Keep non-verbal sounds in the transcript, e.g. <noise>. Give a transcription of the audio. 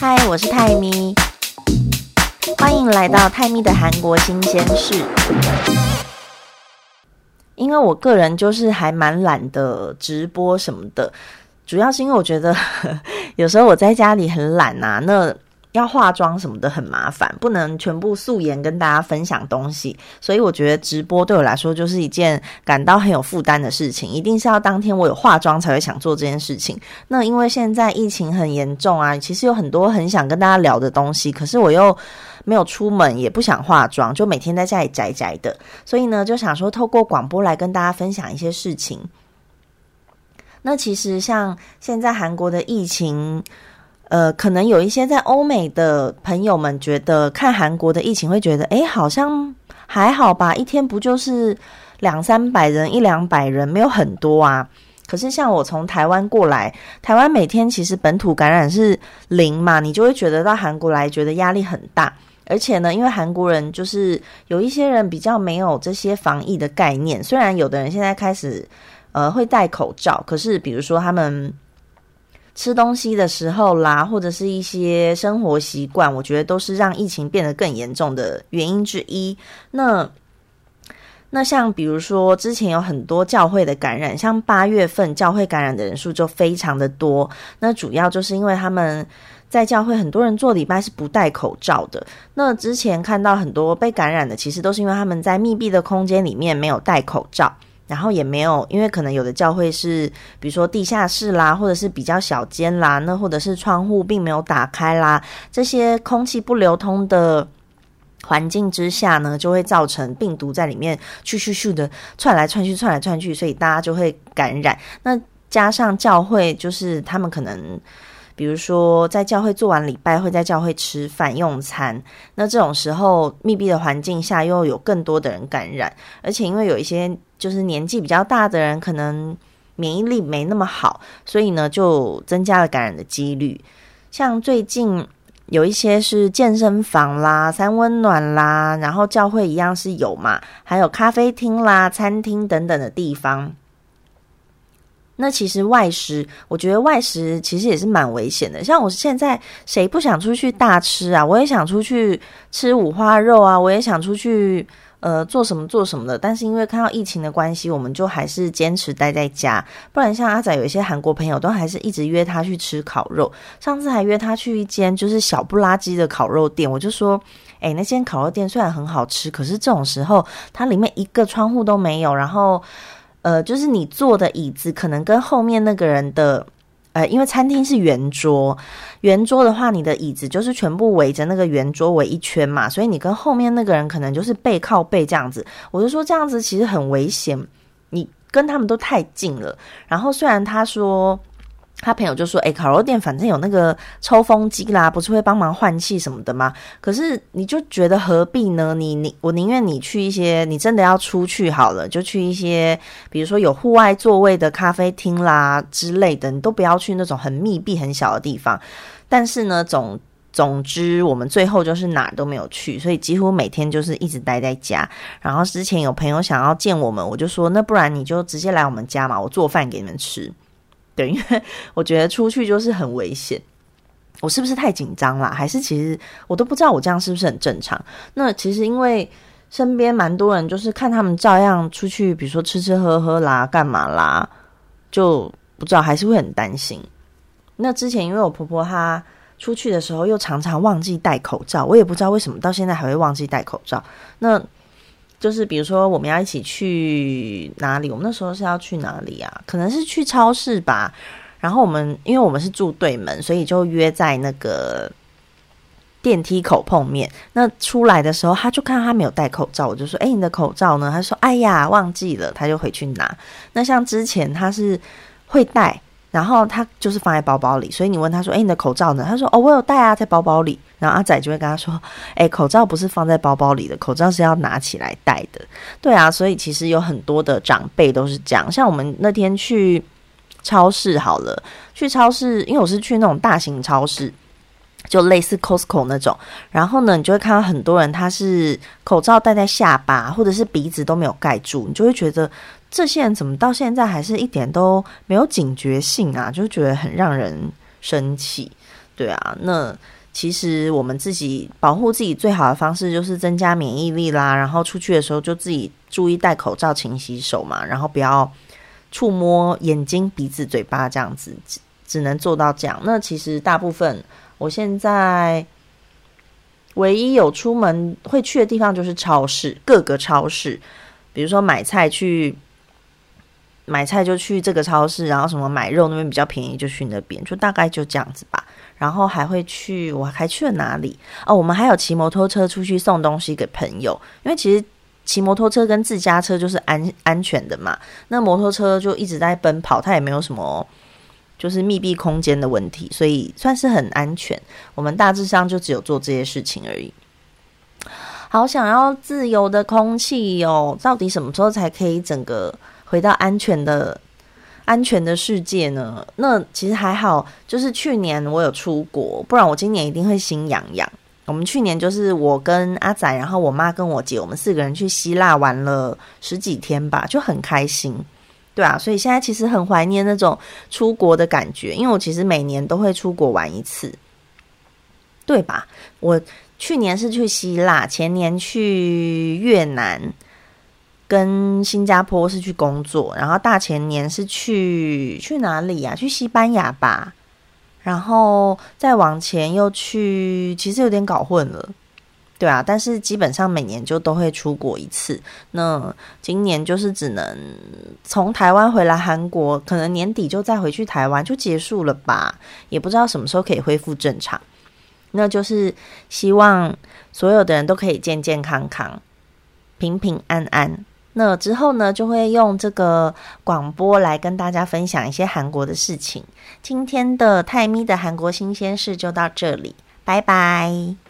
嗨，我是泰咪，欢迎来到泰咪的韩国新鲜事。因为我个人就是还蛮懒的直播什么的，主要是因为我觉得 <laughs> 有时候我在家里很懒啊，那。要化妆什么的很麻烦，不能全部素颜跟大家分享东西，所以我觉得直播对我来说就是一件感到很有负担的事情，一定是要当天我有化妆才会想做这件事情。那因为现在疫情很严重啊，其实有很多很想跟大家聊的东西，可是我又没有出门，也不想化妆，就每天在家里宅宅的，所以呢，就想说透过广播来跟大家分享一些事情。那其实像现在韩国的疫情。呃，可能有一些在欧美的朋友们觉得看韩国的疫情会觉得，哎，好像还好吧，一天不就是两三百人、一两百人，没有很多啊。可是像我从台湾过来，台湾每天其实本土感染是零嘛，你就会觉得到韩国来觉得压力很大。而且呢，因为韩国人就是有一些人比较没有这些防疫的概念，虽然有的人现在开始呃会戴口罩，可是比如说他们。吃东西的时候啦，或者是一些生活习惯，我觉得都是让疫情变得更严重的原因之一。那那像比如说，之前有很多教会的感染，像八月份教会感染的人数就非常的多。那主要就是因为他们在教会很多人做礼拜是不戴口罩的。那之前看到很多被感染的，其实都是因为他们在密闭的空间里面没有戴口罩。然后也没有，因为可能有的教会是，比如说地下室啦，或者是比较小间啦，那或者是窗户并没有打开啦，这些空气不流通的环境之下呢，就会造成病毒在里面咻咻咻的窜来窜去，窜来窜去，所以大家就会感染。那加上教会，就是他们可能。比如说，在教会做完礼拜，会在教会吃饭用餐。那这种时候，密闭的环境下，又有更多的人感染，而且因为有一些就是年纪比较大的人，可能免疫力没那么好，所以呢，就增加了感染的几率。像最近有一些是健身房啦、三温暖啦，然后教会一样是有嘛，还有咖啡厅啦、餐厅等等的地方。那其实外食，我觉得外食其实也是蛮危险的。像我现在，谁不想出去大吃啊？我也想出去吃五花肉啊，我也想出去呃做什么做什么的。但是因为看到疫情的关系，我们就还是坚持待在家。不然像阿仔有一些韩国朋友，都还是一直约他去吃烤肉。上次还约他去一间就是小不拉几的烤肉店，我就说，哎，那间烤肉店虽然很好吃，可是这种时候它里面一个窗户都没有，然后。呃，就是你坐的椅子可能跟后面那个人的，呃，因为餐厅是圆桌，圆桌的话，你的椅子就是全部围着那个圆桌围一圈嘛，所以你跟后面那个人可能就是背靠背这样子。我就说这样子其实很危险，你跟他们都太近了。然后虽然他说。他朋友就说：“哎，烤肉店反正有那个抽风机啦，不是会帮忙换气什么的吗？可是你就觉得何必呢？你你我宁愿你去一些，你真的要出去好了，就去一些，比如说有户外座位的咖啡厅啦之类的，你都不要去那种很密闭很小的地方。但是呢，总总之，我们最后就是哪都没有去，所以几乎每天就是一直待在家。然后之前有朋友想要见我们，我就说：那不然你就直接来我们家嘛，我做饭给你们吃。”对，因为 <laughs> 我觉得出去就是很危险，我是不是太紧张了？还是其实我都不知道我这样是不是很正常？那其实因为身边蛮多人，就是看他们照样出去，比如说吃吃喝喝啦，干嘛啦，就不知道还是会很担心。那之前因为我婆婆她出去的时候又常常忘记戴口罩，我也不知道为什么到现在还会忘记戴口罩。那就是比如说，我们要一起去哪里？我们那时候是要去哪里啊？可能是去超市吧。然后我们因为我们是住对门，所以就约在那个电梯口碰面。那出来的时候，他就看他没有戴口罩，我就说：“哎，你的口罩呢？”他说：“哎呀，忘记了。”他就回去拿。那像之前他是会戴。然后他就是放在包包里，所以你问他说：“哎，你的口罩呢？”他说：“哦，我有带啊，在包包里。”然后阿仔就会跟他说：“ <laughs> 哎，口罩不是放在包包里的，口罩是要拿起来戴的。”对啊，所以其实有很多的长辈都是这样。像我们那天去超市，好了，去超市，因为我是去那种大型超市，就类似 Costco 那种。然后呢，你就会看到很多人，他是口罩戴在下巴，或者是鼻子都没有盖住，你就会觉得。这些人怎么到现在还是一点都没有警觉性啊？就觉得很让人生气。对啊，那其实我们自己保护自己最好的方式就是增加免疫力啦，然后出去的时候就自己注意戴口罩、勤洗手嘛，然后不要触摸眼睛、鼻子、嘴巴这样子，只只能做到这样。那其实大部分我现在唯一有出门会去的地方就是超市，各个超市，比如说买菜去。买菜就去这个超市，然后什么买肉那边比较便宜就去那边，就大概就这样子吧。然后还会去，我还去了哪里？哦，我们还有骑摩托车出去送东西给朋友，因为其实骑摩托车跟自家车就是安安全的嘛。那摩托车就一直在奔跑，它也没有什么就是密闭空间的问题，所以算是很安全。我们大致上就只有做这些事情而已。好想要自由的空气哦，到底什么时候才可以整个？回到安全的、安全的世界呢？那其实还好，就是去年我有出国，不然我今年一定会心痒痒。我们去年就是我跟阿仔，然后我妈跟我姐，我们四个人去希腊玩了十几天吧，就很开心。对啊，所以现在其实很怀念那种出国的感觉，因为我其实每年都会出国玩一次，对吧？我去年是去希腊，前年去越南。跟新加坡是去工作，然后大前年是去去哪里呀？去西班牙吧，然后再往前又去，其实有点搞混了，对啊。但是基本上每年就都会出国一次。那今年就是只能从台湾回来韩国，可能年底就再回去台湾就结束了吧？也不知道什么时候可以恢复正常。那就是希望所有的人都可以健健康康、平平安安。那之后呢，就会用这个广播来跟大家分享一些韩国的事情。今天的泰咪的韩国新鲜事就到这里，拜拜。